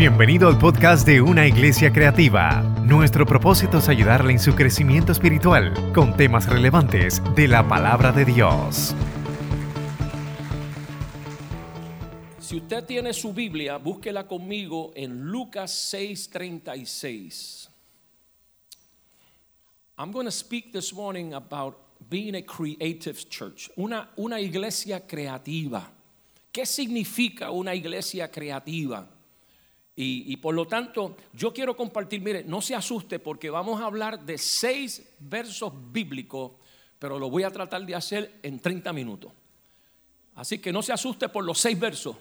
Bienvenido al podcast de Una Iglesia Creativa. Nuestro propósito es ayudarle en su crecimiento espiritual con temas relevantes de la palabra de Dios. Si usted tiene su Biblia, búsquela conmigo en Lucas 6:36. I'm going to speak this morning about being a creative church, una, una iglesia creativa. ¿Qué significa una iglesia creativa? Y, por lo tanto, yo quiero compartir, mire, no se asuste porque vamos a hablar de seis versos bíblicos, pero lo voy a tratar de hacer en 30 minutos. Así que no se asuste por los seis versos.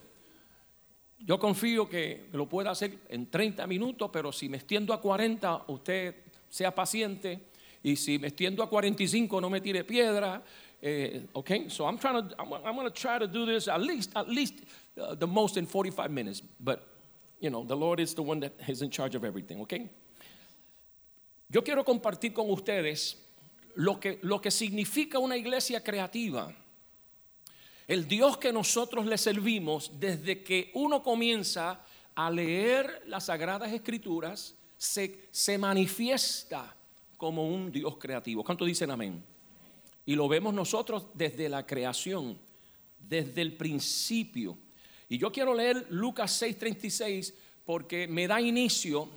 Yo confío que lo pueda hacer en 30 minutos, pero si me extiendo a 40, usted sea paciente y si me extiendo a 45 no me tire piedra. Eh, okay, so I'm trying to, I'm going to try to do this at least, at least uh, the most in 45 minutes. But, you know, the Lord is the one that is in charge of everything, okay? Yo quiero compartir con ustedes lo que, lo que significa una iglesia creativa. El Dios que nosotros le servimos desde que uno comienza a leer las Sagradas Escrituras, se, se manifiesta como un Dios creativo. ¿Cuánto dicen amén? Y lo vemos nosotros desde la creación, desde el principio. Y yo quiero leer Lucas 6:36 porque me da inicio,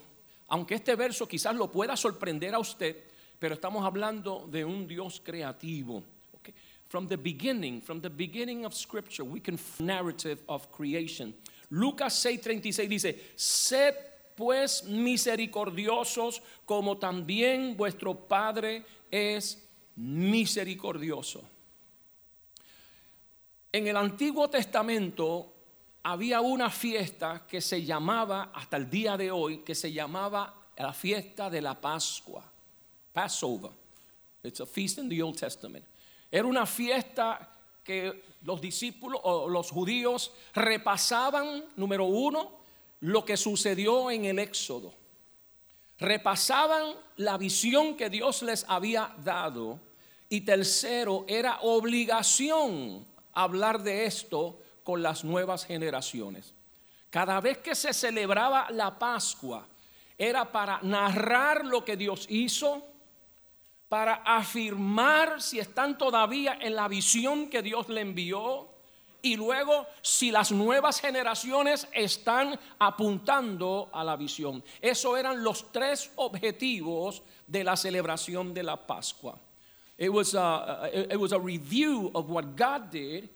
aunque este verso quizás lo pueda sorprender a usted, pero estamos hablando de un Dios creativo. From the beginning, from the beginning of scripture, we can narrative of creation. Lucas 6:36 dice, sed pues misericordiosos como también vuestro Padre es misericordioso. En el Antiguo Testamento había una fiesta que se llamaba, hasta el día de hoy, que se llamaba la fiesta de la Pascua. Passover. It's a feast in the Old Testament. Era una fiesta que los discípulos o los judíos repasaban, número uno, lo que sucedió en el Éxodo. Repasaban la visión que Dios les había dado. Y tercero, era obligación hablar de esto con las nuevas generaciones. Cada vez que se celebraba la Pascua, era para narrar lo que Dios hizo, para afirmar si están todavía en la visión que Dios le envió, y luego si las nuevas generaciones están apuntando a la visión. Eso eran los tres objetivos de la celebración de la Pascua. It was a, it was a review of what God did.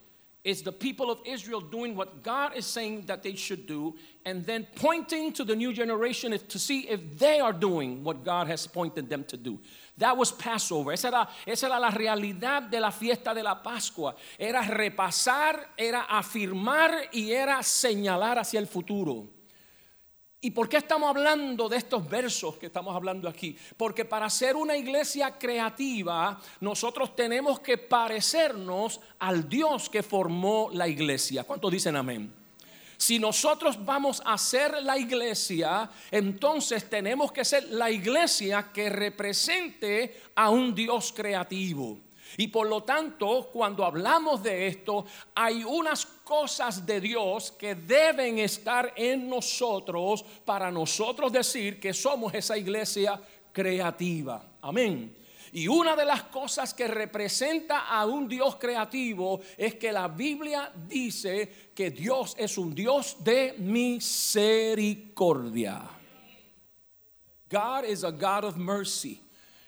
It's the people of Israel doing what God is saying that they should do, and then pointing to the new generation to see if they are doing what God has pointed them to do. That was Passover. Esa era, esa era la realidad de la fiesta de la Pascua. Era repasar, era afirmar y era señalar hacia el futuro. ¿Y por qué estamos hablando de estos versos que estamos hablando aquí? Porque para ser una iglesia creativa, nosotros tenemos que parecernos al Dios que formó la iglesia. ¿Cuántos dicen amén? Si nosotros vamos a ser la iglesia, entonces tenemos que ser la iglesia que represente a un Dios creativo. Y por lo tanto, cuando hablamos de esto, hay unas cosas de Dios que deben estar en nosotros para nosotros decir que somos esa iglesia creativa. Amén. Y una de las cosas que representa a un Dios creativo es que la Biblia dice que Dios es un Dios de misericordia. God is a God of mercy.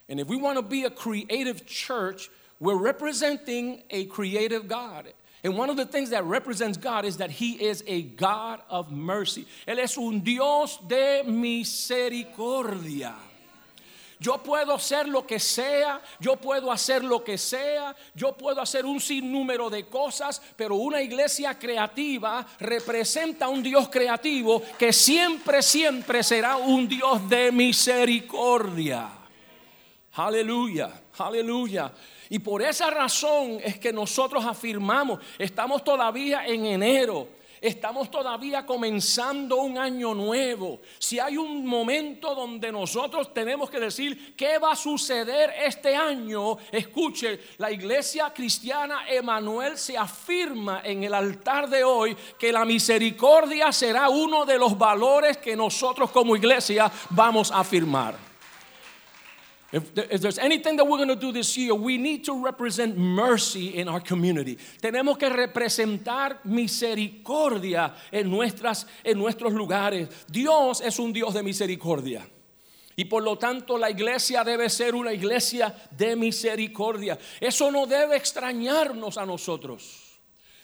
And if we want to be a creative church, we're representing a creative God. And one of the things that represents God is that He is a God of mercy. Él es un Dios de misericordia. Yo puedo hacer lo que sea, yo puedo hacer lo que sea, yo puedo hacer un sinnúmero de cosas, pero una iglesia creativa representa un Dios creativo que siempre, siempre será un Dios de misericordia. Aleluya, aleluya. Y por esa razón es que nosotros afirmamos, estamos todavía en enero Estamos todavía comenzando un año nuevo. Si hay un momento donde nosotros tenemos que decir qué va a suceder este año, escuche, la iglesia cristiana Emanuel se afirma en el altar de hoy que la misericordia será uno de los valores que nosotros como iglesia vamos a afirmar. If, there's anything that we're going to do this year, we need to represent mercy in our community. Tenemos que representar misericordia en, nuestras, en nuestros lugares. Dios es un Dios de misericordia. Y por lo tanto la iglesia debe ser una iglesia de misericordia. Eso no debe extrañarnos a nosotros.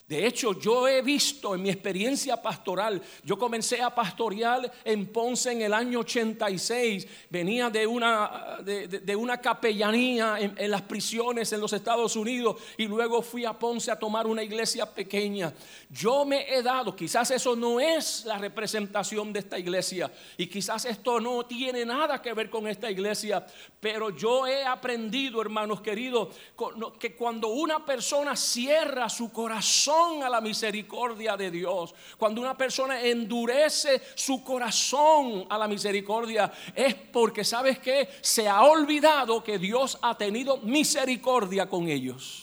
De hecho, yo he visto en mi experiencia pastoral, yo comencé a pastorear en Ponce en el año 86, venía de una, de, una capellanía en, en, las prisiones en los Estados Unidos y luego fui a Ponce a tomar una iglesia pequeña. Yo me he dado, quizás eso no es la representación de esta iglesia y quizás esto no tiene nada que ver con esta iglesia, pero yo he aprendido, hermanos queridos, que cuando una persona cierra su corazón, a la misericordia de Dios, cuando una persona endurece su corazón a la misericordia, es porque, ¿sabes que Se ha olvidado que Dios ha tenido misericordia con ellos.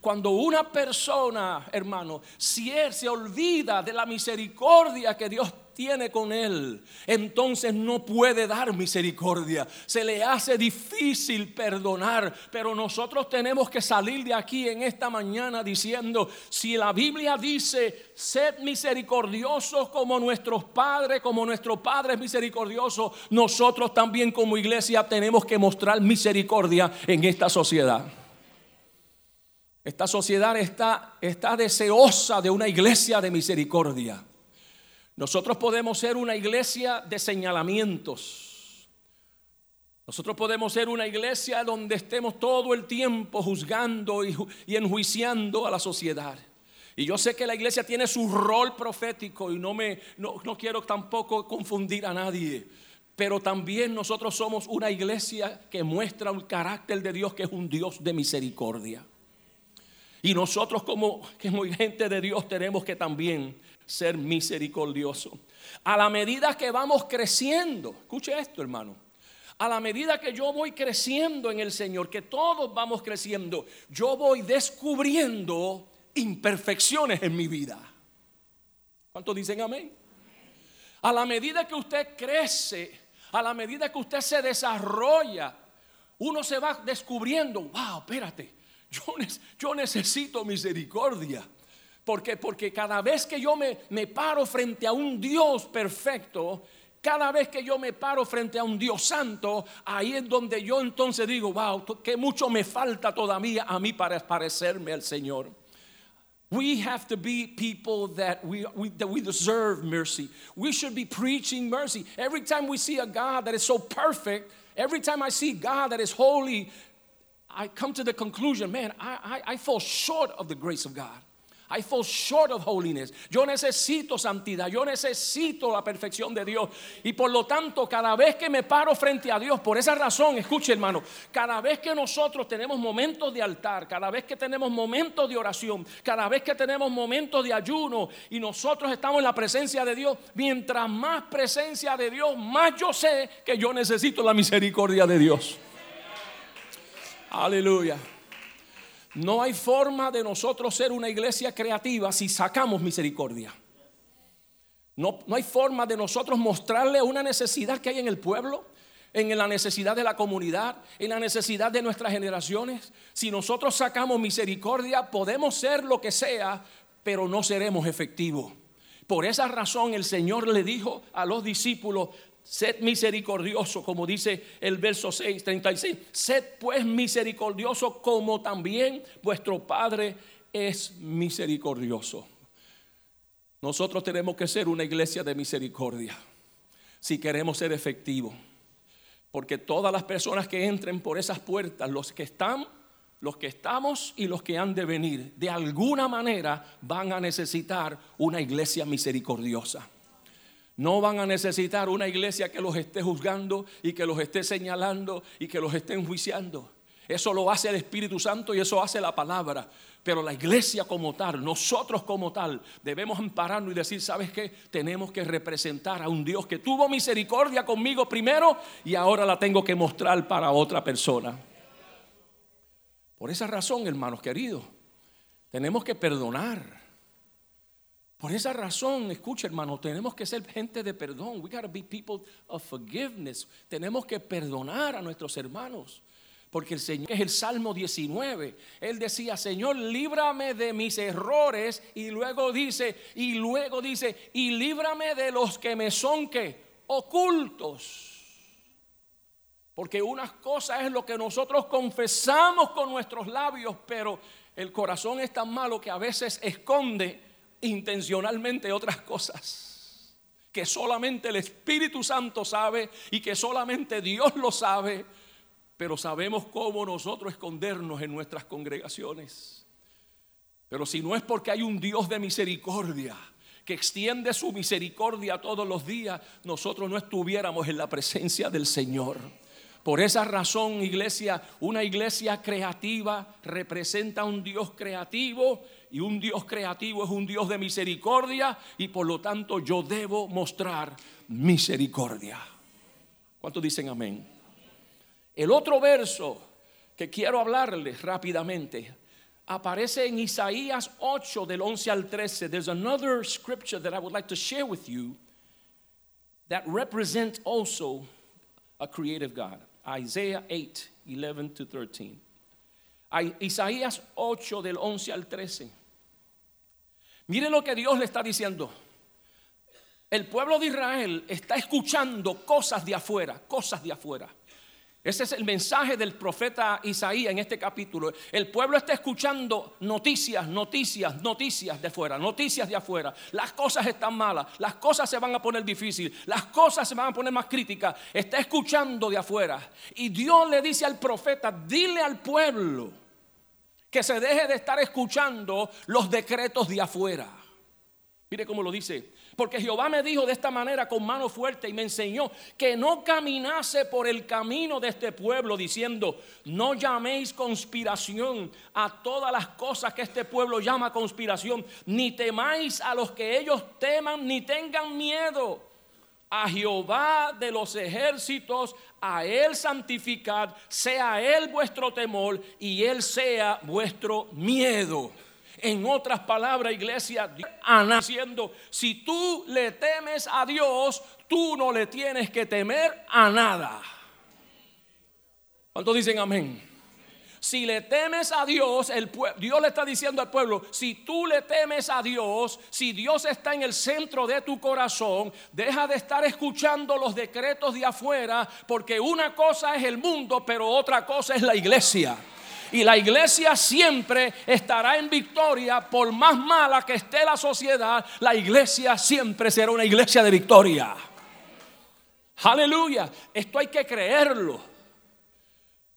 Cuando una persona, hermano, si él se olvida de la misericordia que Dios tiene con él, entonces no puede dar misericordia. Se le hace difícil perdonar, pero nosotros tenemos que salir de aquí en esta mañana diciendo, si la Biblia dice, sed misericordiosos como nuestros padres, como nuestro Padre es misericordioso, nosotros también como iglesia tenemos que mostrar misericordia en esta sociedad. Esta sociedad está, está deseosa de una iglesia de misericordia. Nosotros podemos ser una iglesia de señalamientos. Nosotros podemos ser una iglesia donde estemos todo el tiempo juzgando y, enjuiciando a la sociedad. Y yo sé que la iglesia tiene su rol profético y no, me, no, no quiero tampoco confundir a nadie. Pero también nosotros somos una iglesia que muestra un carácter de Dios que es un Dios de misericordia. Y nosotros como, como gente de Dios tenemos que también ser misericordioso. A la medida que vamos creciendo, escuche esto hermano, a la medida que yo voy creciendo en el Señor, que todos vamos creciendo, yo voy descubriendo imperfecciones en mi vida. ¿Cuántos dicen amén? A la medida que usted crece, a la medida que usted se desarrolla, uno se va descubriendo, wow, espérate, yo, necesito misericordia. Porque, porque cada vez que yo me, me paro frente a un Dios perfecto, cada vez que yo me paro frente a un Dios santo, ahí es donde yo entonces digo, wow, que mucho me falta todavía a mí para parecerme al Señor. We have to be people that we, we, that we deserve mercy. We should be preaching mercy. Every time we see a God that is so perfect, every time I see God that is holy, I come to the conclusion, man, I, I, I fall short of the grace of God. I fall short of holiness. Yo necesito santidad, yo necesito la perfección de Dios. Y por lo tanto, cada vez que me paro frente a Dios, por esa razón, escuche hermano, cada vez que nosotros tenemos momentos de altar, cada vez que tenemos momentos de oración, cada vez que tenemos momentos de ayuno y nosotros estamos en la presencia de Dios, mientras más presencia de Dios, más yo sé que yo necesito la misericordia de Dios. Aleluya. No hay forma de nosotros ser una iglesia creativa si sacamos misericordia. No, no, hay forma de nosotros mostrarle una necesidad que hay en el pueblo, en la necesidad de la comunidad, en la necesidad de nuestras generaciones. Si nosotros sacamos misericordia, podemos ser lo que sea, pero no seremos efectivos. Por esa razón el Señor le dijo a los discípulos, Sed misericordioso, como dice el verso 6, 36. Sed pues misericordioso como también vuestro Padre es misericordioso. Nosotros tenemos que ser una iglesia de misericordia si queremos ser efectivos. Porque todas las personas que entren por esas puertas, los que están, los que estamos y los que han de venir, de alguna manera van a necesitar una iglesia misericordiosa. No van a necesitar una iglesia que los esté juzgando y que los esté señalando y que los esté enjuiciando. Eso lo hace el Espíritu Santo y eso hace la palabra. Pero la iglesia como tal, nosotros como tal, debemos ampararnos y decir, ¿sabes qué? Tenemos que representar a un Dios que tuvo misericordia conmigo primero y ahora la tengo que mostrar para otra persona. Por esa razón, hermanos queridos, tenemos que perdonar. Por esa razón, escucha hermano, tenemos que ser gente de perdón. We gotta be people of forgiveness. Tenemos que perdonar a nuestros hermanos. Porque el Señor, es el Salmo 19, Él decía, Señor, líbrame de mis errores. Y luego dice, y luego dice, y líbrame de los que me son que ocultos. Porque unas cosas es lo que nosotros confesamos con nuestros labios, pero el corazón es tan malo que a veces esconde intencionalmente otras cosas que solamente el Espíritu Santo sabe y que solamente Dios lo sabe pero sabemos cómo nosotros escondernos en nuestras congregaciones. Pero si no es porque hay un Dios de misericordia que extiende su misericordia todos los días, nosotros no estuviéramos en la presencia del Señor. Por esa razón, iglesia, una iglesia creativa representa a un Dios creativo y un Dios creativo es un Dios de misericordia y por lo tanto yo debo mostrar misericordia. ¿Cuántos dicen amén? El otro verso que quiero hablarles rápidamente aparece en Isaías 8 del 11 al 13. There's another scripture that I would like to share with you that represents also a creative God. Isaiah 8, 11 to 13. Isaías 8 del 11 al 13. Mire lo que Dios le está diciendo. El pueblo de Israel está escuchando cosas de afuera, cosas de afuera. Ese es el mensaje del profeta Isaías en este capítulo. El pueblo está escuchando noticias, noticias, noticias de afuera, noticias de afuera. Las cosas están malas, las cosas se van a poner difíciles, las cosas se van a poner más críticas. Está escuchando de afuera. Y Dios le dice al profeta, dile al pueblo que se deje de estar escuchando los decretos de afuera. Mire cómo lo dice. Porque Jehová me dijo de esta manera con mano fuerte y me enseñó que no caminase por el camino de este pueblo diciendo, no llaméis conspiración a todas las cosas que este pueblo llama conspiración, ni temáis a los que ellos teman, ni tengan miedo. A Jehová de los ejércitos, a Él santificad, sea Él vuestro temor y Él sea vuestro miedo. En otras palabras, iglesia, diciendo, si tú le temes a Dios, tú no le tienes que temer a nada. ¿Cuántos dicen amén? Si le temes a Dios, el Dios le está diciendo al pueblo, si tú le temes a Dios, si Dios está en el centro de tu corazón, deja de estar escuchando los decretos de afuera, porque una cosa es el mundo, pero otra cosa es la iglesia. Y la iglesia siempre estará en victoria, por más mala que esté la sociedad, la iglesia siempre será una iglesia de victoria. Aleluya, esto hay que creerlo.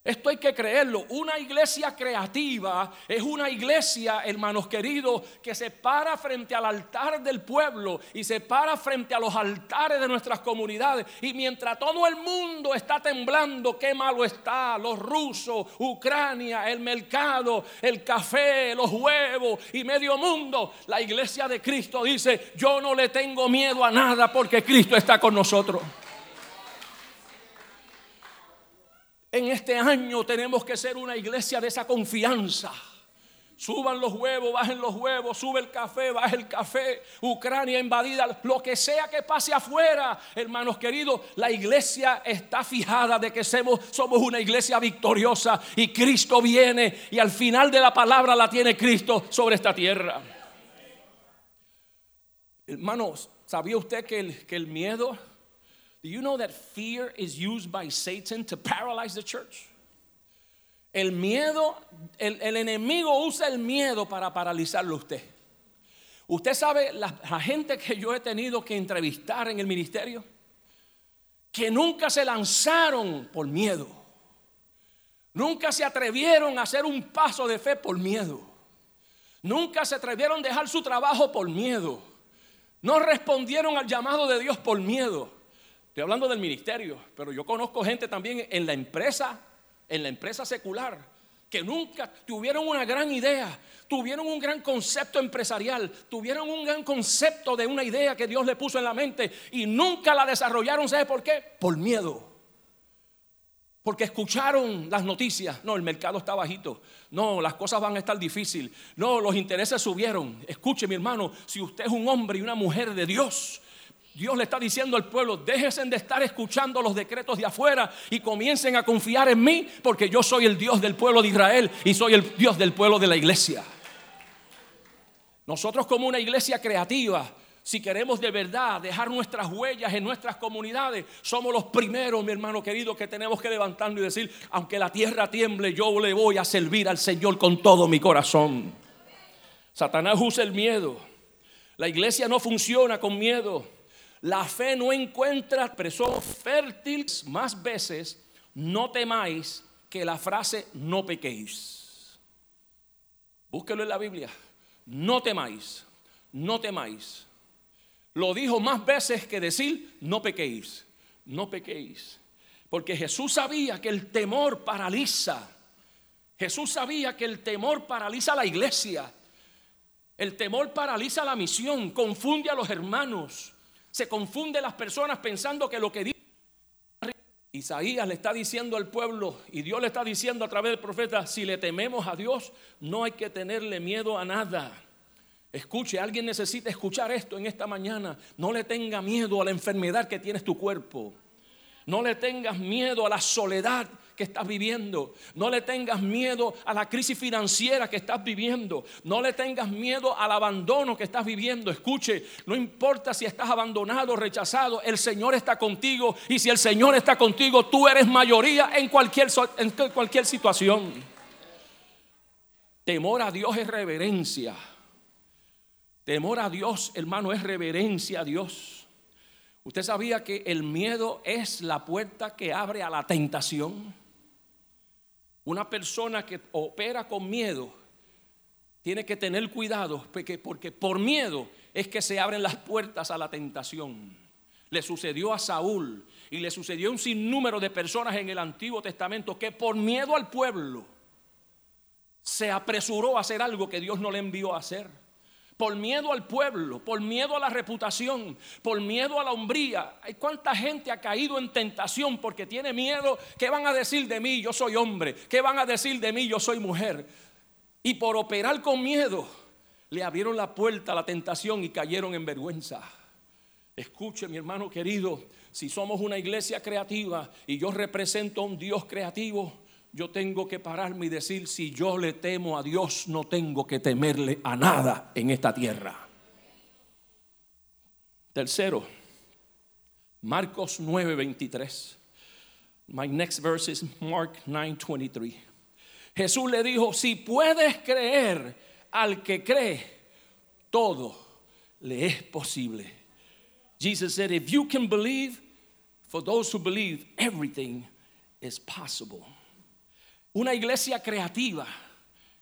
Esto hay que creerlo. Una iglesia creativa es una iglesia, hermanos queridos, que se para frente al altar del pueblo y se para frente a los altares de nuestras comunidades. Y mientras todo el mundo está temblando, qué malo está, los rusos, Ucrania, el mercado, el café, los huevos y medio mundo, la iglesia de Cristo dice, yo no le tengo miedo a nada porque Cristo está con nosotros. En este año tenemos que ser una iglesia de esa confianza. Suban los huevos, bajen los huevos, sube el café, baje el café, Ucrania invadida, lo que sea que pase afuera, hermanos queridos, la iglesia está fijada de que somos, somos una iglesia victoriosa y Cristo viene y al final de la palabra la tiene Cristo sobre esta tierra. Hermanos, ¿sabía usted que el, que el miedo Do you know that fear is used by Satan to paralyze the church? El miedo, el, el enemigo usa el miedo para paralizarlo a usted. Usted sabe, la, la gente que yo he tenido que entrevistar en el ministerio, que nunca se lanzaron por miedo. Nunca se atrevieron a hacer un paso de fe por miedo. Nunca se atrevieron a dejar su trabajo por miedo. No respondieron al llamado de Dios por miedo. Estoy hablando del ministerio, pero yo conozco gente también en la empresa en la empresa secular que nunca tuvieron una gran idea, tuvieron un gran concepto empresarial, tuvieron un gran concepto de una idea que Dios le puso en la mente y nunca la desarrollaron. ¿Sabe por qué? Por miedo. Porque escucharon las noticias. No, el mercado está bajito. No, las cosas van a estar difíciles. No, los intereses subieron. Escuche, mi hermano, si usted es un hombre y una mujer de Dios, Dios le está diciendo al pueblo, déjense de estar escuchando los decretos de afuera y comiencen a confiar en mí, porque yo soy el Dios del pueblo de Israel y soy el Dios del pueblo de la iglesia. Nosotros como una iglesia creativa, si queremos de verdad dejar nuestras huellas en nuestras comunidades, somos los primeros, mi hermano querido, que tenemos que levantarnos y decir, aunque la tierra tiemble, yo le voy a servir al Señor con todo mi corazón. Satanás usa el miedo. La iglesia no funciona con miedo. La fe no encuentra expresó fértil más veces, no temáis, que la frase no pequéis. Búsquelo en la Biblia. No temáis, no temáis. Lo dijo más veces que decir no pequéis, no pequéis. Porque Jesús sabía que el temor paraliza. Jesús sabía que el temor paraliza la iglesia. El temor paraliza la misión, confunde a los hermanos. Se confunde las personas pensando que lo que dice Isaías le está diciendo al pueblo y Dios le está diciendo a través del profeta, si le tememos a Dios, no hay que tenerle miedo a nada. Escuche, alguien necesita escuchar esto en esta mañana. No le tenga miedo a la enfermedad que tienes tu cuerpo. No le tengas miedo a la soledad que estás viviendo. No le tengas miedo a la crisis financiera que estás viviendo. No le tengas miedo al abandono que estás viviendo. Escuche, no importa si estás abandonado o rechazado, el Señor está contigo. Y si el Señor está contigo, tú eres mayoría en cualquier, en cualquier situación. Temor a Dios es reverencia. Temor a Dios, hermano, es reverencia a Dios. ¿Usted sabía que el miedo es la puerta que abre a la tentación? Una persona que opera con miedo tiene que tener cuidado porque, porque por miedo es que se abren las puertas a la tentación. Le sucedió a Saúl y le sucedió a un sinnúmero de personas en el Antiguo Testamento que por miedo al pueblo se apresuró a hacer algo que Dios no le envió a hacer por miedo al pueblo, por miedo a la reputación, por miedo a la hombría. Hay cuánta gente ha caído en tentación porque tiene miedo. ¿Qué van a decir de mí? Yo soy hombre. ¿Qué van a decir de mí? Yo soy mujer. Y por operar con miedo, le abrieron la puerta a la tentación y cayeron en vergüenza. Escuche, mi hermano querido, si somos una iglesia creativa y yo represento a un Dios creativo, yo tengo que pararme y decir, si yo le temo a Dios, no tengo que temerle a nada en esta tierra. Tercero, Marcos 9:23. My next verse is Mark 9:23. Jesús le dijo, si puedes creer al que cree, todo le es posible. Jesus said, if you can believe, for those who believe, everything is possible. Una iglesia creativa.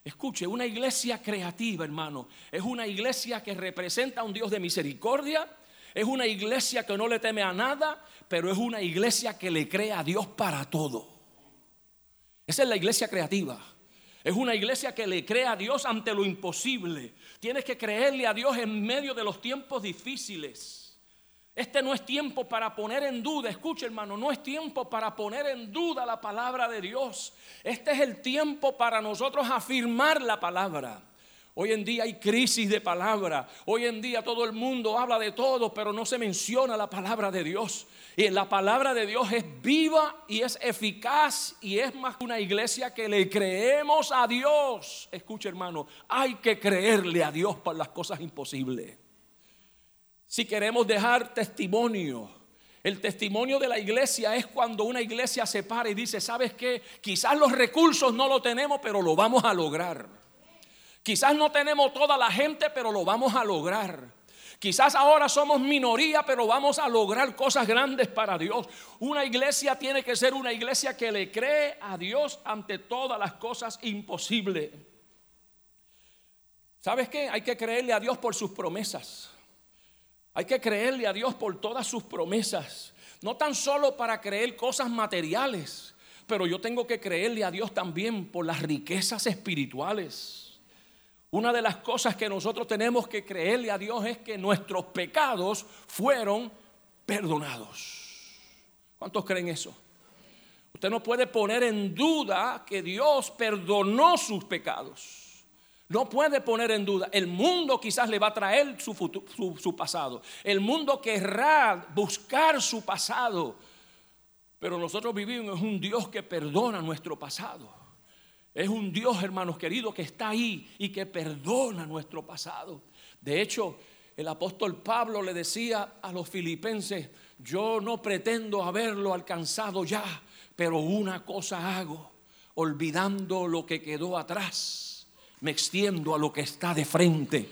Escuche, una iglesia creativa, hermano, es una iglesia que representa a un Dios de misericordia, es una iglesia que no le teme a nada, pero es una iglesia que le cree a Dios para todo. Esa es la iglesia creativa. Es una iglesia que le cree a Dios ante lo imposible. Tienes que creerle a Dios en medio de los tiempos difíciles. Este no es tiempo para poner en duda, escuche hermano, no es tiempo para poner en duda la palabra de Dios. Este es el tiempo para nosotros afirmar la palabra. Hoy en día hay crisis de palabra. Hoy en día todo el mundo habla de todo, pero no se menciona la palabra de Dios. Y la palabra de Dios es viva y es eficaz y es más que una iglesia que le creemos a Dios. Escuche hermano, hay que creerle a Dios para las cosas imposibles si queremos dejar testimonio. El testimonio de la iglesia es cuando una iglesia se para y dice, ¿sabes qué? Quizás los recursos no lo tenemos, pero lo vamos a lograr. Quizás no tenemos toda la gente, pero lo vamos a lograr. Quizás ahora somos minoría, pero vamos a lograr cosas grandes para Dios. Una iglesia tiene que ser una iglesia que le cree a Dios ante todas las cosas imposibles. ¿Sabes qué? Hay que creerle a Dios por sus promesas. Hay que creerle a Dios por todas sus promesas. No tan solo para creer cosas materiales, pero yo tengo que creerle a Dios también por las riquezas espirituales. Una de las cosas que nosotros tenemos que creerle a Dios es que nuestros pecados fueron perdonados. ¿Cuántos creen eso? Usted no puede poner en duda que Dios perdonó sus pecados. No puede poner en duda. El mundo quizás le va a traer su, su, pasado. El mundo querrá buscar su pasado. Pero nosotros vivimos en un Dios que perdona nuestro pasado. Es un Dios, hermanos queridos, que está ahí y que perdona nuestro pasado. De hecho, el apóstol Pablo le decía a los filipenses, yo no pretendo haberlo alcanzado ya, pero una cosa hago, olvidando lo que quedó atrás me extiendo a lo que está de frente.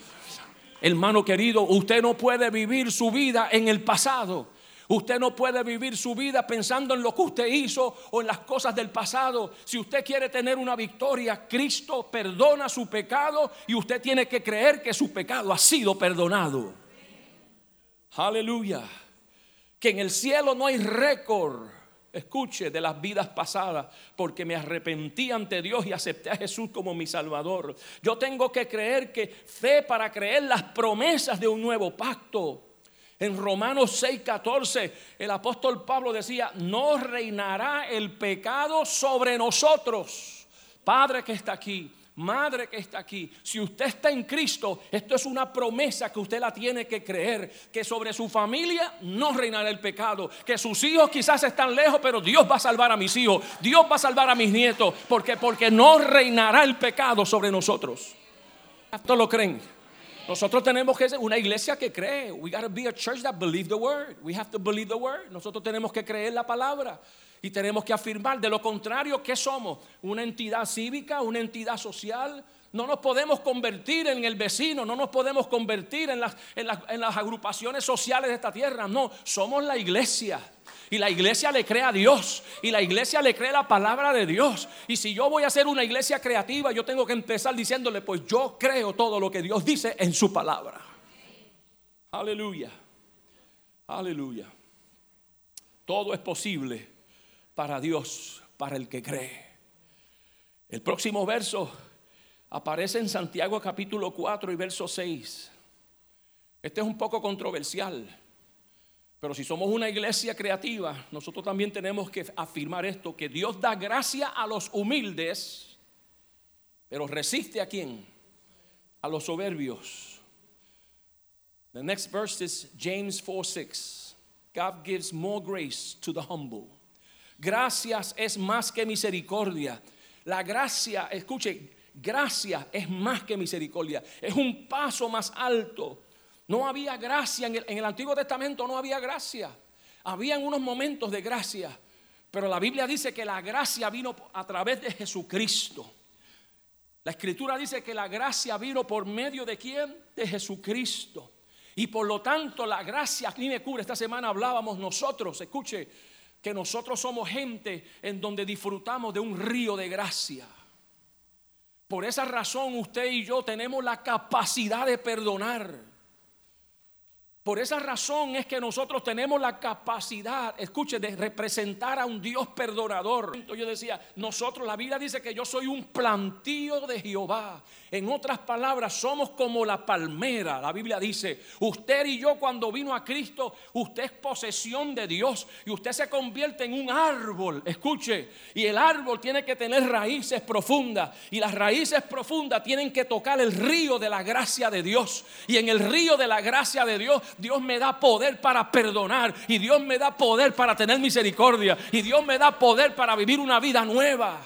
Hermano querido, usted no puede vivir su vida en el pasado. Usted no puede vivir su vida pensando en lo que usted hizo o en las cosas del pasado. Si usted quiere tener una victoria, Cristo perdona su pecado y usted tiene que creer que su pecado ha sido perdonado. Aleluya. Que en el cielo no hay récord Escuche de las vidas pasadas, porque me arrepentí ante Dios y acepté a Jesús como mi Salvador. Yo tengo que creer que fe para creer las promesas de un nuevo pacto. En Romanos 6:14 el apóstol Pablo decía, no reinará el pecado sobre nosotros. Padre que está aquí, madre que está aquí, si usted está en Cristo, esto es una promesa que usted la tiene que creer, que sobre su familia no reinará el pecado, que sus hijos quizás están lejos, pero Dios va a salvar a mis hijos, Dios va a salvar a mis nietos, porque porque no reinará el pecado sobre nosotros. ¿Esto lo creen? Nosotros tenemos que ser una iglesia que cree. We got to be a church that believe the word. We have to believe the word. Nosotros tenemos que creer la palabra y tenemos que afirmar. De lo contrario, ¿qué somos? Una entidad cívica, una entidad social. No nos podemos convertir en el vecino, no nos podemos convertir en las, en las, agrupaciones sociales de esta tierra. No, somos la iglesia. Y la iglesia le cree a Dios. Y la iglesia le cree la palabra de Dios. Y si yo voy a ser una iglesia creativa, yo tengo que empezar diciéndole, pues yo creo todo lo que Dios dice en su palabra. Aleluya. Aleluya. Todo es posible para Dios, para el que cree. El próximo verso aparece en Santiago capítulo 4 y verso 6. Este es un poco controversial, pero si somos una iglesia creativa, nosotros también tenemos que afirmar esto, que Dios da gracia a los humildes, pero resiste a quién? A los soberbios. The next verse is James 4 6. God gives more grace to the humble. Gracias es más que misericordia. La gracia, escuche, gracia es más que misericordia. Es un paso más alto. No había gracia en el, Antiguo Testamento, no había gracia. Habían unos momentos de gracia, pero la Biblia dice que la gracia vino a través de Jesucristo. La escritura dice que la gracia vino por medio de quién? De Jesucristo. Y por lo tanto la gracia aquí me cubre. Esta semana hablábamos nosotros, escuche, que nosotros somos gente en donde disfrutamos de un río de gracia. Por esa razón usted y yo tenemos la capacidad de perdonar. Por esa razón es que nosotros tenemos la capacidad, escuche, de representar a un Dios perdonador. Yo decía, nosotros, la Biblia dice que yo soy un plantío de Jehová. En otras palabras, somos como la palmera. La Biblia dice, usted y yo cuando vino a Cristo, usted es posesión de Dios y usted se convierte en un árbol. Escuche, y el árbol tiene que tener raíces profundas y las raíces profundas tienen que tocar el río de la gracia de Dios. Y en el río de la gracia de Dios Dios me da poder para perdonar y Dios me da poder para tener misericordia y Dios me da poder para vivir una vida nueva.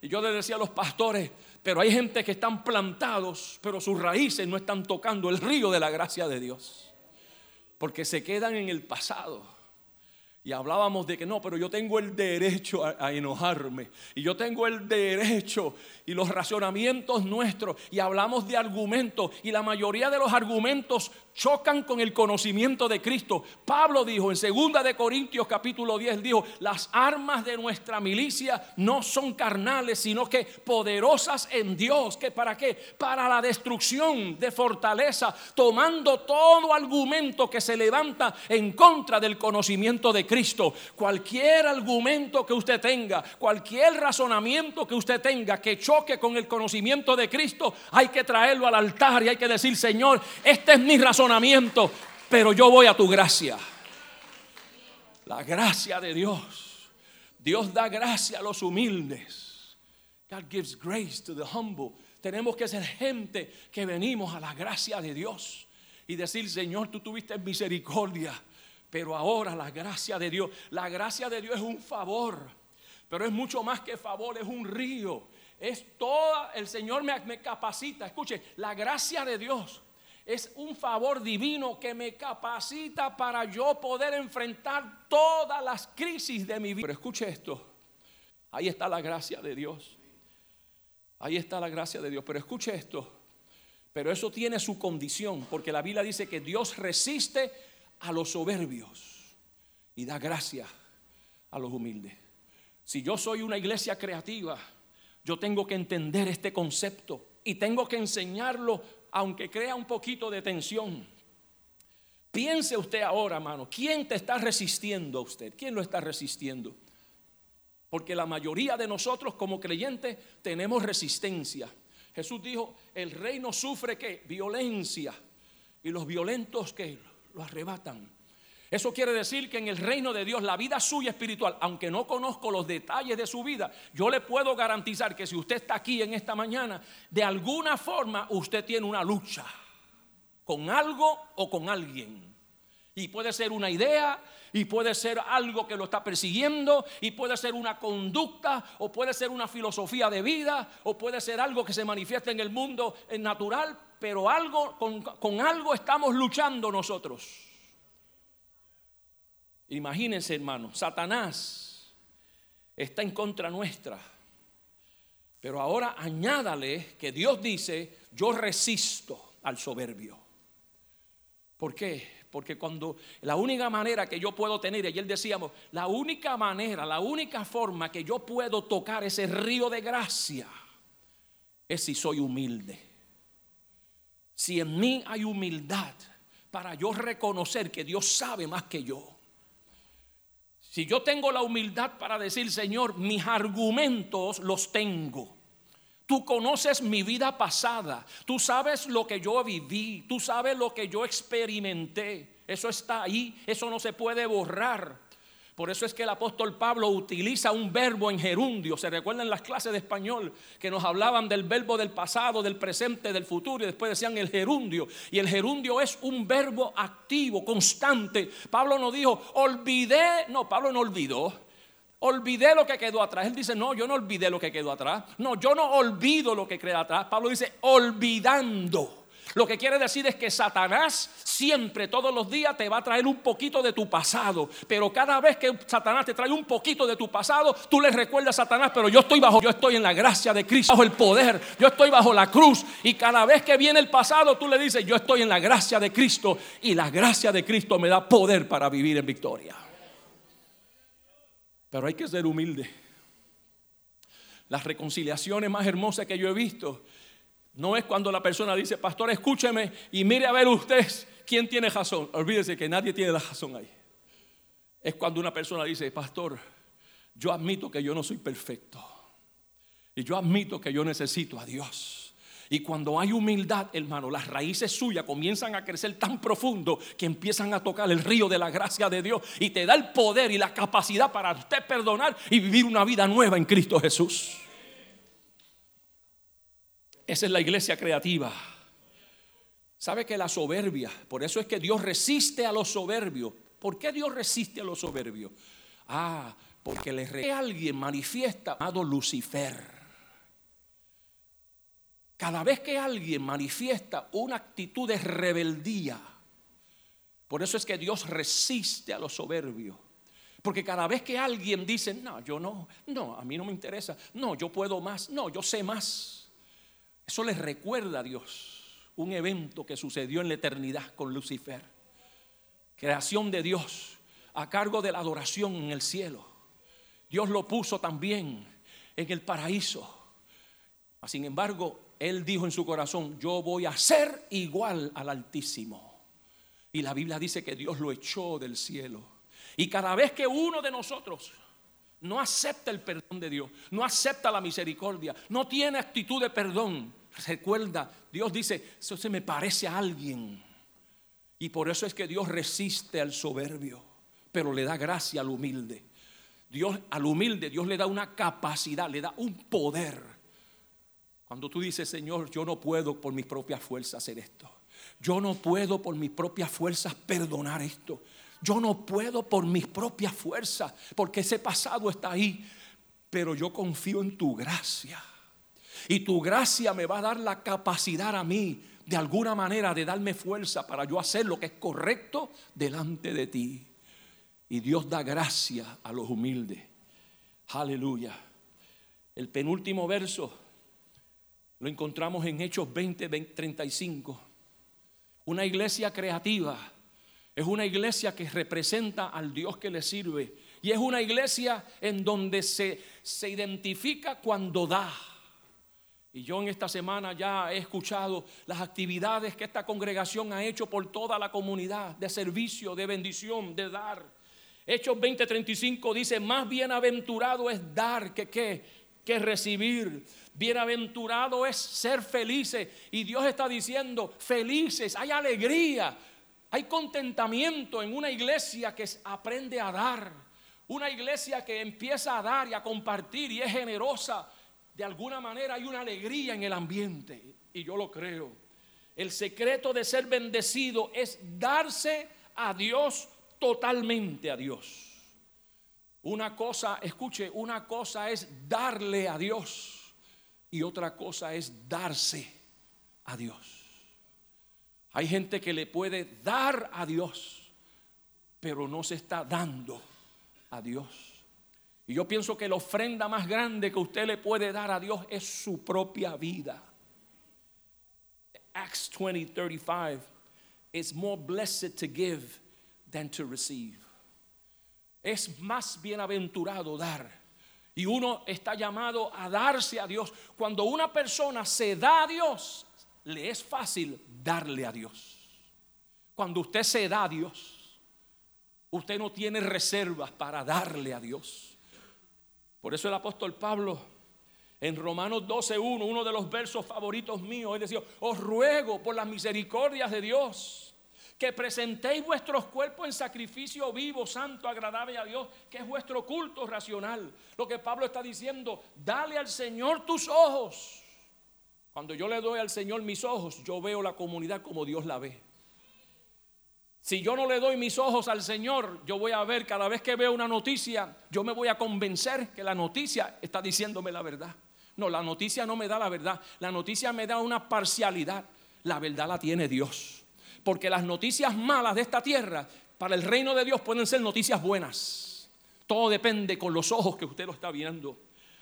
Y yo le decía a los pastores, pero hay gente que están plantados, pero sus raíces no están tocando el río de la gracia de Dios, porque se quedan en el pasado. Y hablábamos de que no, pero yo tengo el derecho a, enojarme. Y yo tengo el derecho y los racionamientos nuestros. Y hablamos de argumentos. Y la mayoría de los argumentos chocan con el conocimiento de Cristo. Pablo dijo en 2 de Corintios capítulo 10, dijo, las armas de nuestra milicia no son carnales, sino que poderosas en Dios. ¿Que ¿Para qué? Para la destrucción de fortaleza, tomando todo argumento que se levanta en contra del conocimiento de Cristo. Cualquier argumento que usted tenga, cualquier razonamiento que usted tenga que choque con el conocimiento de Cristo, hay que traerlo al altar y hay que decir, Señor, este es mi razonamiento, pero yo voy a tu gracia. La gracia de Dios. Dios da gracia a los humildes. God gives grace to the humble. Tenemos que ser gente que venimos a la gracia de Dios y decir, Señor, tú tuviste misericordia, pero ahora la gracia de Dios, la gracia de Dios es un favor, pero es mucho más que favor, es un río. Es toda, el Señor me, me capacita. Escuche, la gracia de Dios es un favor divino que me capacita para yo poder enfrentar todas las crisis de mi vida. Pero escuche esto, ahí está la gracia de Dios. Ahí está la gracia de Dios. Pero escuche esto, pero eso tiene su condición, porque la Biblia dice que Dios resiste a los soberbios y da gracia a los humildes. Si yo soy una iglesia creativa, yo tengo que entender este concepto y tengo que enseñarlo aunque crea un poquito de tensión. Piense usted ahora, hermano, ¿quién te está resistiendo a usted? ¿Quién lo está resistiendo? Porque la mayoría de nosotros como creyentes tenemos resistencia. Jesús dijo, el reino sufre que violencia y los violentos que lo arrebatan. Eso quiere decir que en el reino de Dios, la vida suya espiritual, aunque no conozco los detalles de su vida, yo le puedo garantizar que si usted está aquí en esta mañana, de alguna forma usted tiene una lucha con algo o con alguien. Y puede ser una idea, y puede ser algo que lo está persiguiendo, y puede ser una conducta, o puede ser una filosofía de vida, o puede ser algo que se manifiesta en el mundo natural, pero algo, con, con algo estamos luchando nosotros. Imagínense, hermano, Satanás está en contra nuestra. Pero ahora añádale que Dios dice, yo resisto al soberbio. ¿Por qué? Porque cuando la única manera que yo puedo tener, ayer decíamos, la única manera, la única forma que yo puedo tocar ese río de gracia es si soy humilde. Si en mí hay humildad para yo reconocer que Dios sabe más que yo si yo tengo la humildad para decir, Señor, mis argumentos los tengo. Tú conoces mi vida pasada, tú sabes lo que yo viví, tú sabes lo que yo experimenté. Eso está ahí, eso no se puede borrar. Por eso es que el apóstol Pablo utiliza un verbo en gerundio. Se recuerdan las clases de español que nos hablaban del verbo del pasado, del presente, del futuro y después decían el gerundio. Y el gerundio es un verbo activo, constante. Pablo no dijo, olvidé, no, Pablo no olvidó. Olvidé lo que quedó atrás. Él dice, no, yo no olvidé lo que quedó atrás. No, yo no olvido lo que quedó atrás. Pablo dice, olvidando. Lo que quiere decir es que Satanás siempre, todos los días, te va a traer un poquito de tu pasado. Pero cada vez que Satanás te trae un poquito de tu pasado, tú le recuerdas a Satanás, pero yo estoy bajo, yo estoy en la gracia de Cristo, bajo el poder, yo estoy bajo la cruz. Y cada vez que viene el pasado, tú le dices, yo estoy en la gracia de Cristo. Y la gracia de Cristo me da poder para vivir en victoria. Pero hay que ser humilde. Las reconciliaciones más hermosas que yo he visto no es cuando la persona dice, pastor, escúcheme y mire a ver usted quién tiene razón. Olvídese que nadie tiene la razón ahí. Es cuando una persona dice, pastor, yo admito que yo no soy perfecto. Y yo admito que yo necesito a Dios. Y cuando hay humildad, hermano, las raíces suyas comienzan a crecer tan profundo que empiezan a tocar el río de la gracia de Dios y te da el poder y la capacidad para usted perdonar y vivir una vida nueva en Cristo Jesús. Esa es la iglesia creativa. ¿Sabe que la soberbia, por eso es que Dios resiste a los soberbios? ¿Por qué Dios resiste a los soberbios? Ah, porque le alguien manifiesta llamado Lucifer. Cada vez que alguien manifiesta una actitud de rebeldía, por eso es que Dios resiste a los soberbios. Porque cada vez que alguien dice, no, yo no, no, a mí no me interesa, no, yo puedo más, no, yo sé más. Eso les recuerda a Dios un evento que sucedió en la eternidad con Lucifer. Creación de Dios a cargo de la adoración en el cielo. Dios lo puso también en el paraíso. Sin embargo, él dijo en su corazón, yo voy a ser igual al Altísimo. Y la Biblia dice que Dios lo echó del cielo. Y cada vez que uno de nosotros no acepta el perdón de Dios, no acepta la misericordia, no tiene actitud de perdón, recuerda, Dios dice, eso se me parece a alguien. Y por eso es que Dios resiste al soberbio, pero le da gracia al humilde. Dios al humilde, Dios le da una capacidad, le da un poder. Cuando tú dices, Señor, yo no puedo por mis propias fuerzas hacer esto. Yo no puedo por mis propias fuerzas perdonar esto. Yo no puedo por mis propias fuerzas, porque ese pasado está ahí. Pero yo confío en tu gracia. Y tu gracia me va a dar la capacidad a mí, de alguna manera, de darme fuerza para yo hacer lo que es correcto delante de ti. Y Dios da gracia a los humildes. Aleluya. El penúltimo verso lo encontramos en Hechos 20, 35. Una iglesia creativa es una iglesia que representa al Dios que le sirve. Y es una iglesia en donde se, se identifica cuando da. Y yo en esta semana ya he escuchado las actividades que esta congregación ha hecho por toda la comunidad de servicio, de bendición, de dar. Hechos 20:35 dice, más bienaventurado es dar que qué, que recibir. Bienaventurado es ser felices. Y Dios está diciendo, felices, hay alegría, hay contentamiento en una iglesia que aprende a dar. Una iglesia que empieza a dar y a compartir y es generosa de alguna manera hay una alegría en el ambiente y yo lo creo. El secreto de ser bendecido es darse a Dios totalmente a Dios. Una cosa, escuche, una cosa es darle a Dios y otra cosa es darse a Dios. Hay gente que le puede dar a Dios, pero no se está dando a Dios. Y yo pienso que la ofrenda más grande que usted le puede dar a Dios es su propia vida. Acts 20, 35. It's more blessed to give than to receive. Es más bienaventurado dar. Y uno está llamado a darse a Dios. Cuando una persona se da a Dios, le es fácil darle a Dios. Cuando usted se da a Dios, usted no tiene reservas para darle a Dios. Por eso el apóstol Pablo en Romanos 12.1, uno de los versos favoritos míos, él decía, os ruego por las misericordias de Dios que presentéis vuestros cuerpos en sacrificio vivo, santo, agradable a Dios, que es vuestro culto racional. Lo que Pablo está diciendo, dale al Señor tus ojos. Cuando yo le doy al Señor mis ojos, yo veo la comunidad como Dios la ve. Si yo no le doy mis ojos al Señor, yo voy a ver cada vez que veo una noticia, yo me voy a convencer que la noticia está diciéndome la verdad. No, la noticia no me da la verdad. La noticia me da una parcialidad. La verdad la tiene Dios. Porque las noticias malas de esta tierra para el reino de Dios pueden ser noticias buenas. Todo depende con los ojos que usted lo está viendo.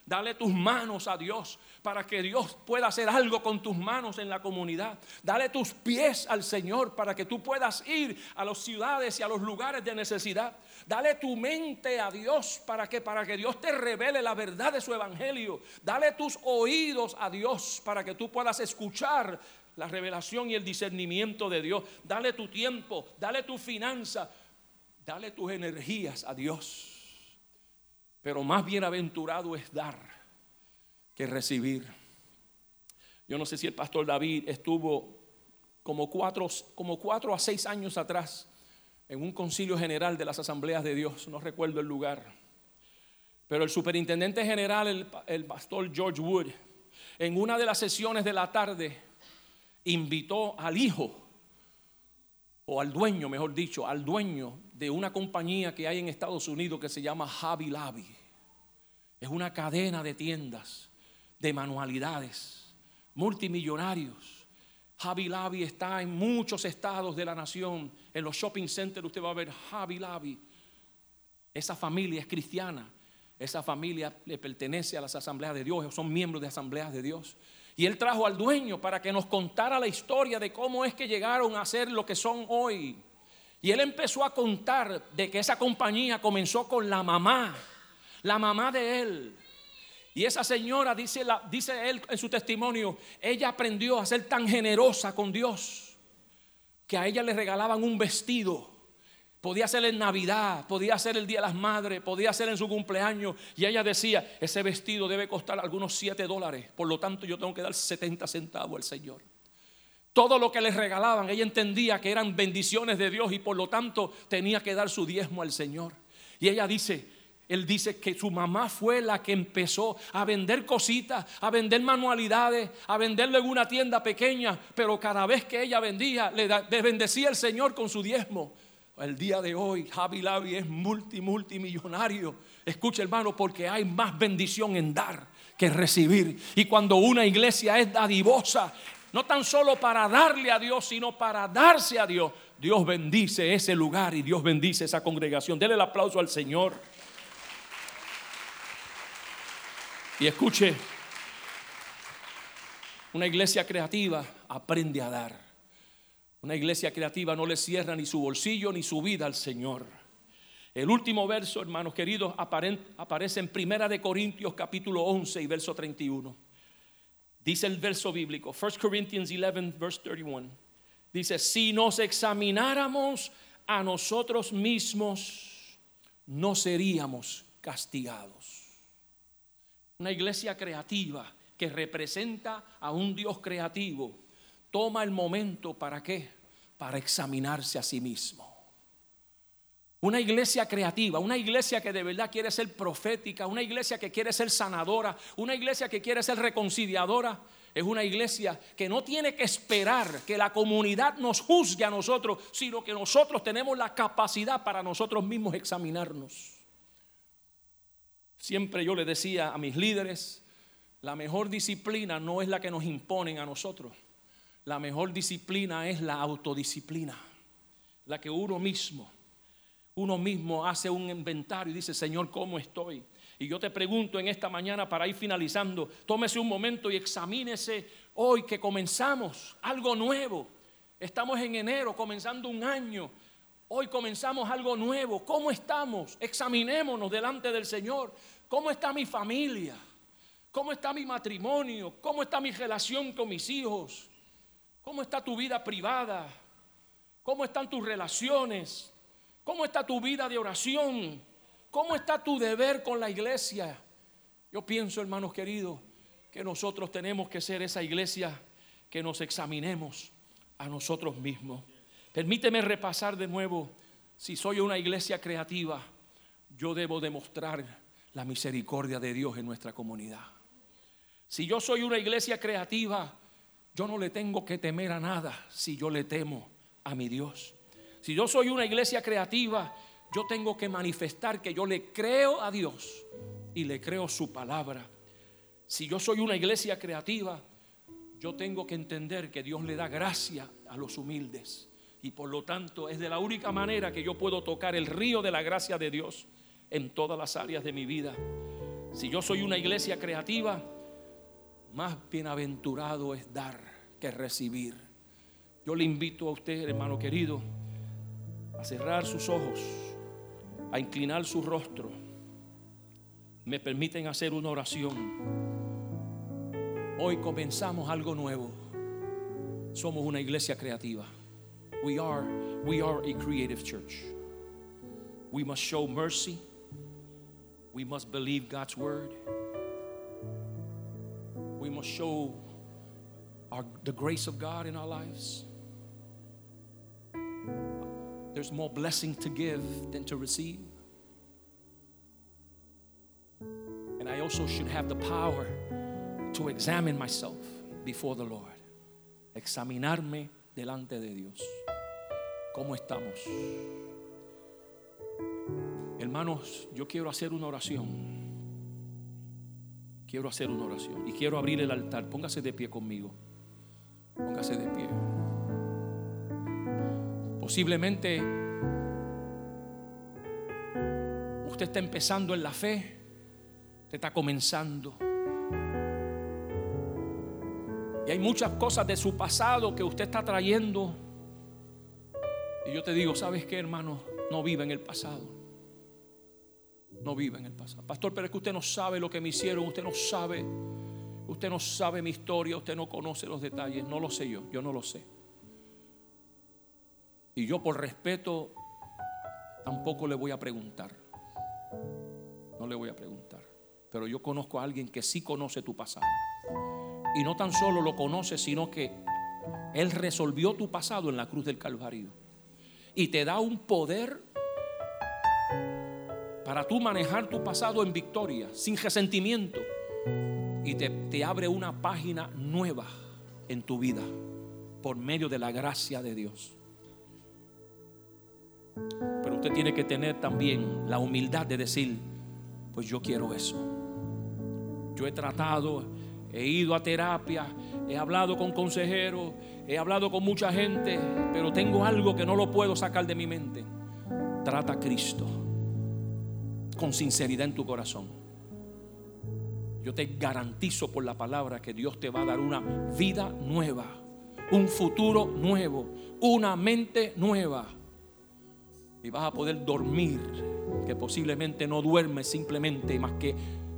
Dale tus manos a Dios para que Dios pueda hacer algo con tus manos en la comunidad. Dale tus pies al Señor para que tú puedas ir a las ciudades y a los lugares de necesidad. Dale tu mente a Dios para que para que Dios te revele la verdad de su evangelio. Dale tus oídos a Dios para que tú puedas escuchar la revelación y el discernimiento de Dios. Dale tu tiempo, dale tu finanza, dale tus energías a Dios. Pero más bienaventurado es dar que recibir. Yo no sé si el pastor David estuvo como cuatro, como cuatro a seis años atrás en un concilio general de las asambleas de Dios, no recuerdo el lugar. Pero el superintendente general, el, el pastor George Wood, en una de las sesiones de la tarde, invitó al hijo, o al dueño, mejor dicho, al dueño de una compañía que hay en Estados Unidos que se llama Javi. Es una cadena de tiendas, de manualidades, multimillonarios. Javi está en muchos estados de la nación. En los shopping centers usted va a ver Javi. Esa familia es cristiana. Esa familia le pertenece a las asambleas de Dios, son miembros de asambleas de Dios. Y él trajo al dueño para que nos contara la historia de cómo es que llegaron a ser lo que son hoy. Y él empezó a contar de que esa compañía comenzó con la mamá la mamá de él. Y esa señora, dice, él en su testimonio, ella aprendió a ser tan generosa con Dios que a ella le regalaban un vestido Podía ser en Navidad, podía ser el Día de las Madres, podía ser en su cumpleaños. Y ella decía, ese vestido debe costar algunos 7 dólares. Por lo tanto, yo tengo que dar 70 centavos al Señor. Todo lo que les regalaban, ella entendía que eran bendiciones de Dios y por lo tanto tenía que dar su diezmo al Señor. Y ella dice, él dice que su mamá fue la que empezó a vender cositas, a vender manualidades, a venderle en una tienda pequeña, pero cada vez que ella vendía, le, bendecía el Señor con su diezmo. El día de hoy, Javi Lavi es multi, multimillonario. Escucha, hermano, porque hay más bendición en dar que recibir. Y cuando una iglesia es dadivosa, no tan solo para darle a Dios, sino para darse a Dios, Dios bendice ese lugar y Dios bendice esa congregación. Dele el aplauso al Señor. Y escuche, una iglesia creativa aprende a dar. Una iglesia creativa no le cierra ni su bolsillo ni su vida al Señor. El último verso, hermanos queridos, aparece en Primera de Corintios capítulo 11 y verso 31. Dice el verso bíblico, 1 Corinthians 11, verse 31. Dice, si nos examináramos a nosotros mismos, no seríamos castigados. Una iglesia creativa que representa a un Dios creativo toma el momento para qué? Para examinarse a sí mismo. Una iglesia creativa, una iglesia que de verdad quiere ser profética, una iglesia que quiere ser sanadora, una iglesia que quiere ser reconciliadora, es una iglesia que no tiene que esperar que la comunidad nos juzgue a nosotros, sino que nosotros tenemos la capacidad para nosotros mismos examinarnos. Siempre yo le decía a mis líderes, la mejor disciplina no es la que nos imponen a nosotros. La mejor disciplina es la autodisciplina, la que uno mismo, uno mismo hace un inventario y dice, Señor, ¿cómo estoy? Y yo te pregunto en esta mañana para ir finalizando, tómese un momento y examínese hoy que comenzamos algo nuevo. Estamos en enero, comenzando un año. Hoy comenzamos algo nuevo. ¿Cómo estamos? Examinémonos delante del Señor. ¿Cómo está mi familia? ¿Cómo está mi matrimonio? ¿Cómo está mi relación con mis hijos? ¿Cómo está tu vida privada? ¿Cómo están tus relaciones? ¿Cómo está tu vida de oración? ¿Cómo está tu deber con la iglesia? Yo pienso, hermanos queridos, que nosotros tenemos que ser esa iglesia que nos examinemos a nosotros mismos. Permíteme repasar de nuevo, si soy una iglesia creativa, yo debo demostrar la misericordia de Dios en nuestra comunidad. Si yo soy una iglesia creativa, yo no le tengo que temer a nada si yo le temo a mi Dios. Si yo soy una iglesia creativa, yo tengo que manifestar que yo le creo a Dios y le creo su palabra. Si yo soy una iglesia creativa, yo tengo que entender que Dios le da gracia a los humildes. Y por lo tanto es de la única manera que yo puedo tocar el río de la gracia de Dios en todas las áreas de mi vida. Si yo soy una iglesia creativa, más bienaventurado es dar que recibir. Yo le invito a usted, hermano querido, a cerrar sus ojos, a inclinar su rostro. Me permiten hacer una oración. Hoy comenzamos algo nuevo. Somos una iglesia creativa. We are, we are a creative church. We must show mercy. We must believe God's word. We must show our, the grace of God in our lives. There's more blessing to give than to receive. And I also should have the power to examine myself before the Lord. Examinarme delante de Dios. ¿Cómo estamos? Hermanos, yo quiero hacer una oración. Quiero hacer una oración y quiero abrir el altar. Póngase de pie conmigo. Póngase de pie. Posiblemente usted está empezando en la fe. Usted está comenzando. Y hay muchas cosas de su pasado que usted está trayendo. Y yo te digo, ¿sabes qué, hermano? No viva en el pasado no vive en el pasado. Pastor, pero es que usted no sabe lo que me hicieron, usted no sabe, usted no sabe mi historia, usted no conoce los detalles, no lo sé yo, yo no lo sé. Y yo por respeto tampoco le voy a preguntar. No le voy a preguntar. Pero yo conozco a alguien que sí conoce tu pasado. Y no tan solo lo conoce, sino que Él resolvió tu pasado en la cruz del Calvario. Y te da un poder para tú manejar tu pasado en victoria, sin resentimiento. Y te, te abre una página nueva en tu vida por medio de la gracia de Dios. Pero usted tiene que tener también la humildad de decir, pues yo quiero eso. Yo he tratado, he ido a terapia, he hablado con consejeros, he hablado con mucha gente, pero tengo algo que no lo puedo sacar de mi mente. Trata a Cristo con sinceridad en tu corazón. Yo te garantizo por la palabra que Dios te va a dar una vida nueva, un futuro nuevo, una mente nueva. Y vas a poder dormir, que posiblemente no duermes simplemente más que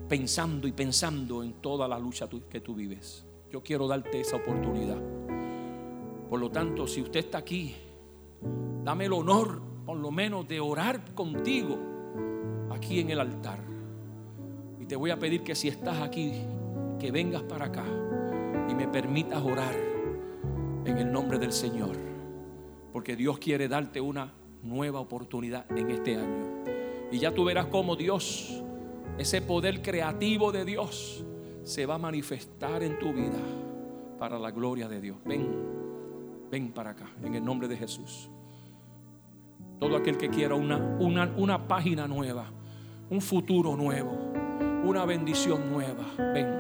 pensando y pensando en toda la lucha que tú vives. Yo quiero darte esa oportunidad. Por lo tanto, si usted está aquí, dame el honor, por lo menos, de orar contigo aquí en el altar. Y te voy a pedir que si estás aquí, que vengas para acá y me permitas orar en el nombre del Señor. Porque Dios quiere darte una nueva oportunidad en este año. Y ya tú verás cómo Dios ese poder creativo de Dios se va a manifestar en tu vida para la gloria de Dios. Ven, ven para acá, en el nombre de Jesús. Todo aquel que quiera una, una, una página nueva, un futuro nuevo, una bendición nueva, ven. Ven.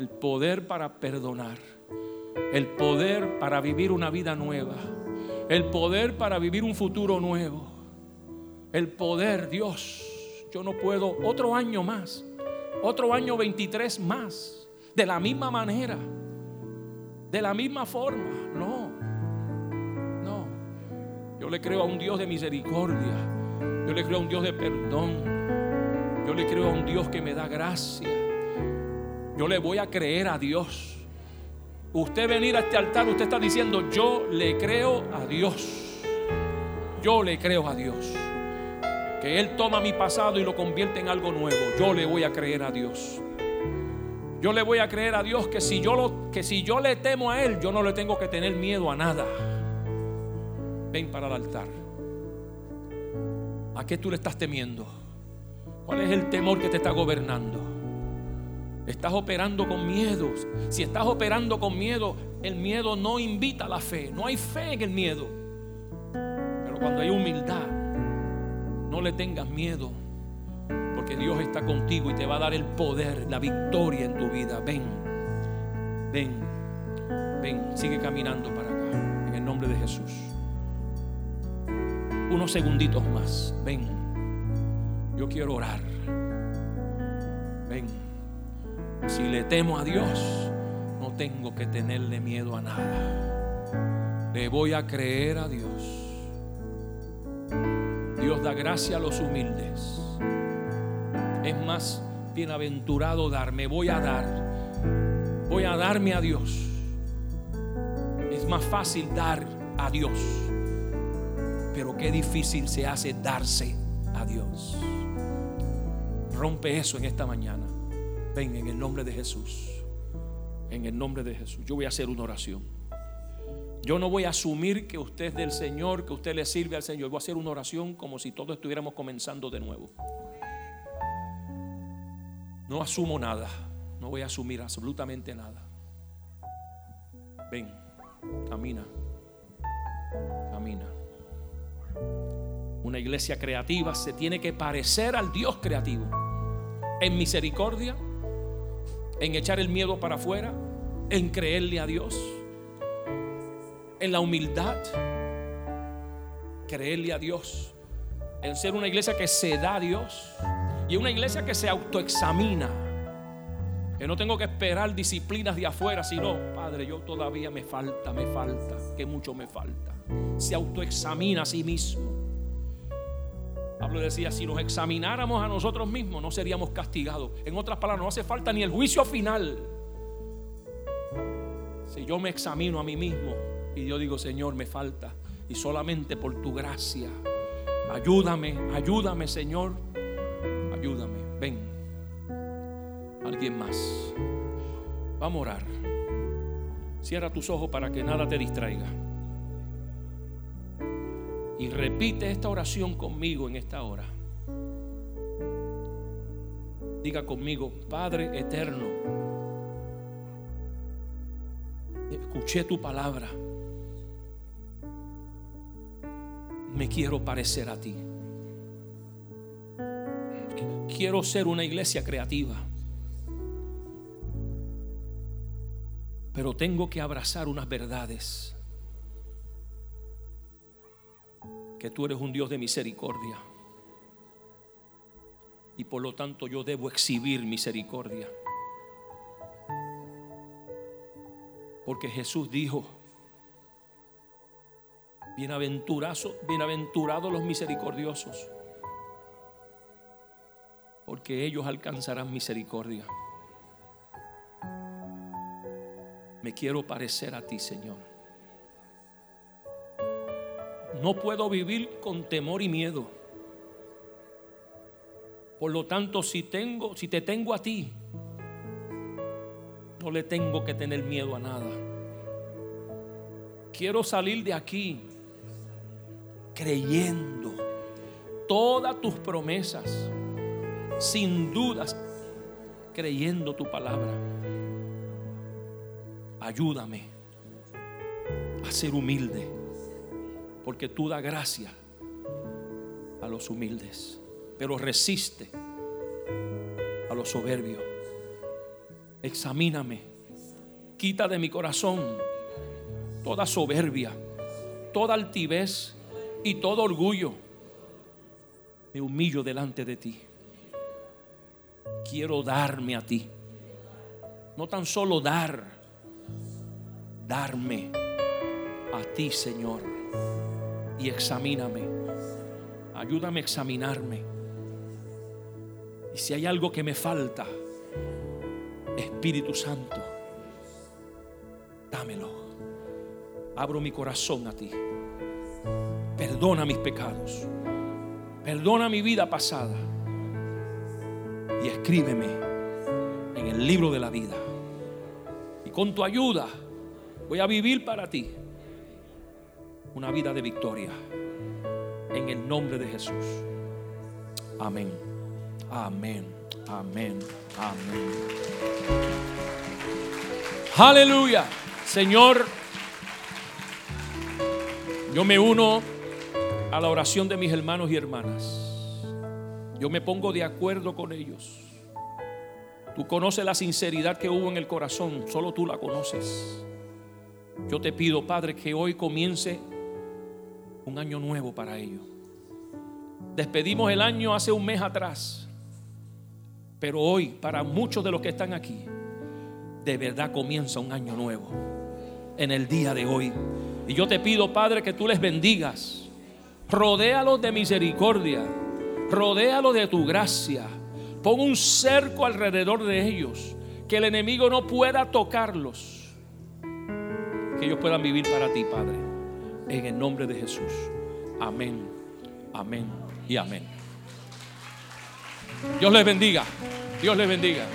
El poder para perdonar, el poder para vivir una vida nueva el poder para vivir un futuro nuevo. El poder, Dios, yo no puedo otro año más, otro año 23 más, de la misma manera, de la misma forma. No, no. Yo le creo a un Dios de misericordia, yo le creo a un Dios de perdón, yo le creo a un Dios que me da gracia. Yo le voy a creer a Dios. Usted venir a este altar, usted está diciendo, yo le creo a Dios. Yo le creo a Dios. Que Él toma mi pasado y lo convierte en algo nuevo. Yo le voy a creer a Dios. Yo le voy a creer a Dios que si yo, que si yo le temo a Él, yo no le tengo que tener miedo a nada. Ven para el altar. ¿A qué tú le estás temiendo? ¿Cuál es el temor que te está gobernando? Estás operando con miedos. Si estás operando con miedo, el miedo no invita a la fe. No hay fe en el miedo. Pero cuando hay humildad, no le tengas miedo. Porque Dios está contigo y te va a dar el poder, la victoria en tu vida. Ven, ven, ven, sigue caminando para acá. En el nombre de Jesús. Unos segunditos más. Ven. Yo quiero orar. Ven. Si le temo a Dios, no tengo que tenerle miedo a nada. Le voy a creer a Dios. Dios da gracia a los humildes. Es más bienaventurado dar. Me voy a dar. Voy a darme a Dios. Es más fácil dar a Dios. Pero qué difícil se hace darse a Dios. Rompe eso en esta mañana. Ven en el nombre de Jesús. En el nombre de Jesús. Yo voy a hacer una oración. Yo no voy a asumir que usted es del Señor, que usted le sirve al Señor. Voy a hacer una oración como si todos estuviéramos comenzando de nuevo. No asumo nada. No voy a asumir absolutamente nada. Ven, camina. Camina. Una iglesia creativa se tiene que parecer al Dios creativo. En misericordia, en echar el miedo para afuera, en creerle a Dios, en la humildad, creerle a Dios, en ser una iglesia que se da a Dios y una iglesia que se autoexamina. Que no tengo que esperar disciplinas de afuera, sino, Padre, yo todavía me falta, me falta, que mucho me falta. Se autoexamina a sí mismo. Pablo decía, si nos examináramos a nosotros mismos, no seríamos castigados. En otras palabras, no hace falta ni el juicio final. Si yo me examino a mí mismo y yo digo, Señor, me falta, y solamente por tu gracia, ayúdame, ayúdame, Señor, ayúdame. Ven, alguien más. Vamos a orar. Cierra tus ojos para que nada te distraiga. Y repite esta oración conmigo en esta hora. Diga conmigo, Padre eterno, escuché tu palabra. Me quiero parecer a ti. Quiero ser una iglesia creativa. Pero tengo que abrazar unas verdades. Que tú eres un Dios de misericordia. Y por lo tanto yo debo exhibir misericordia. Porque Jesús dijo, bienaventurados, los misericordiosos, porque ellos alcanzarán misericordia. Me quiero parecer a ti, Señor. No puedo vivir con temor y miedo. Por lo tanto, si tengo, te tengo a ti, no le tengo que tener miedo a nada. Quiero salir de aquí creyendo todas tus promesas, sin dudas, creyendo tu palabra. Ayúdame a ser humilde, porque tú da gracia a los humildes, pero resiste a los soberbios. Examíname, quita de mi corazón toda soberbia, toda altivez y todo orgullo. Me humillo delante de ti. Quiero darme a ti. No tan solo dar, darme a ti, Señor. Y examíname. Ayúdame a examinarme. Y si hay algo que me falta, Espíritu Santo, dámelo. Abro mi corazón a ti. Perdona mis pecados. Perdona mi vida pasada. Y escríbeme en el libro de la vida. Y con tu ayuda voy a vivir para ti una vida de victoria. En el nombre de Jesús. Amén. Amén. Amén. Amén. Aleluya. Señor, yo me uno a la oración de mis hermanos y hermanas. Yo me pongo de acuerdo con ellos. Tú conoces la sinceridad que hubo en el corazón, solo tú la conoces. Yo te pido, Padre, que hoy comience un año nuevo para ellos. Despedimos el año hace un mes atrás, pero hoy, para muchos de los que están aquí, de verdad comienza un año nuevo. En el día de hoy. Y yo te pido, Padre, que tú les bendigas. Rodéalos de misericordia. Rodéalos de tu gracia. Pon un cerco alrededor de ellos. Que el enemigo no pueda tocarlos que ellos puedan vivir para ti, Padre. En el nombre de Jesús. Amén, amén y amén. Dios les bendiga. Dios les bendiga.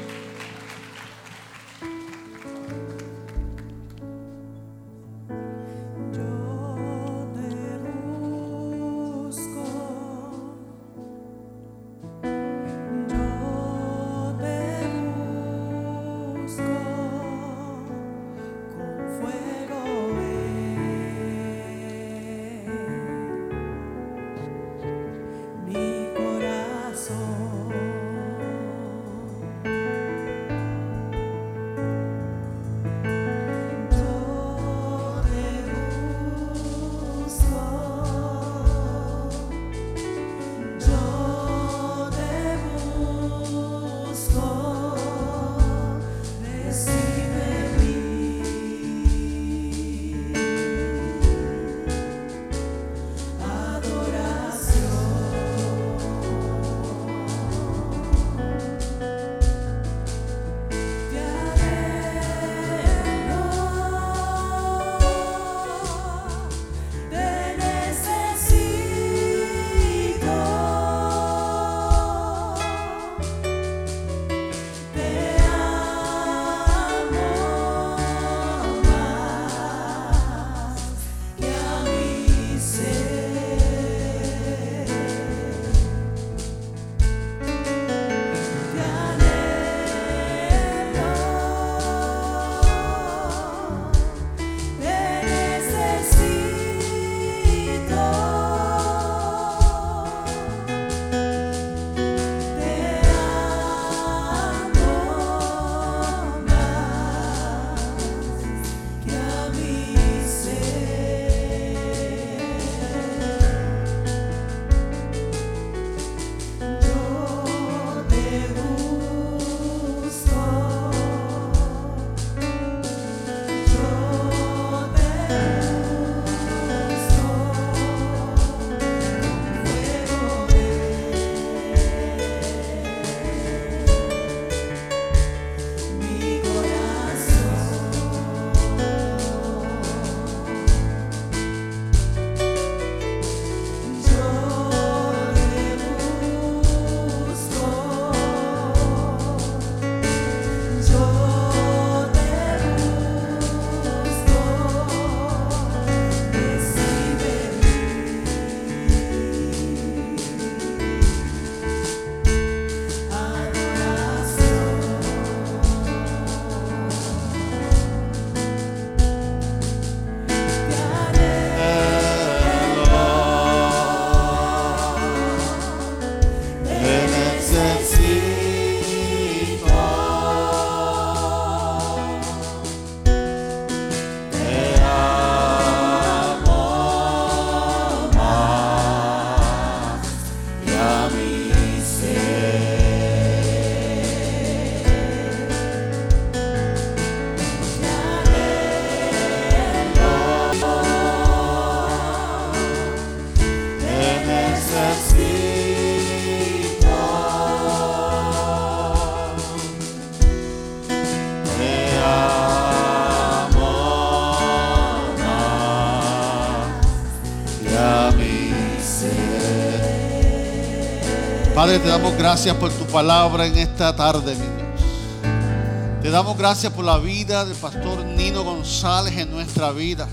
Padre, te damos gracias por tu palabra en esta tarde, mi Dios. Te damos gracias por la vida del pastor Nino González en nuestra vida.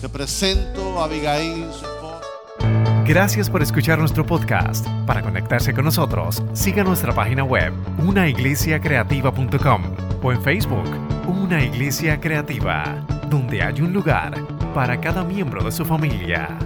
Te presento a Abigail, su. Gracias por escuchar nuestro podcast. Para conectarse con nosotros, siga nuestra página web, unaiglesiacreativa.com o en Facebook, Una Iglesia Creativa, donde hay un lugar para cada miembro de su familia.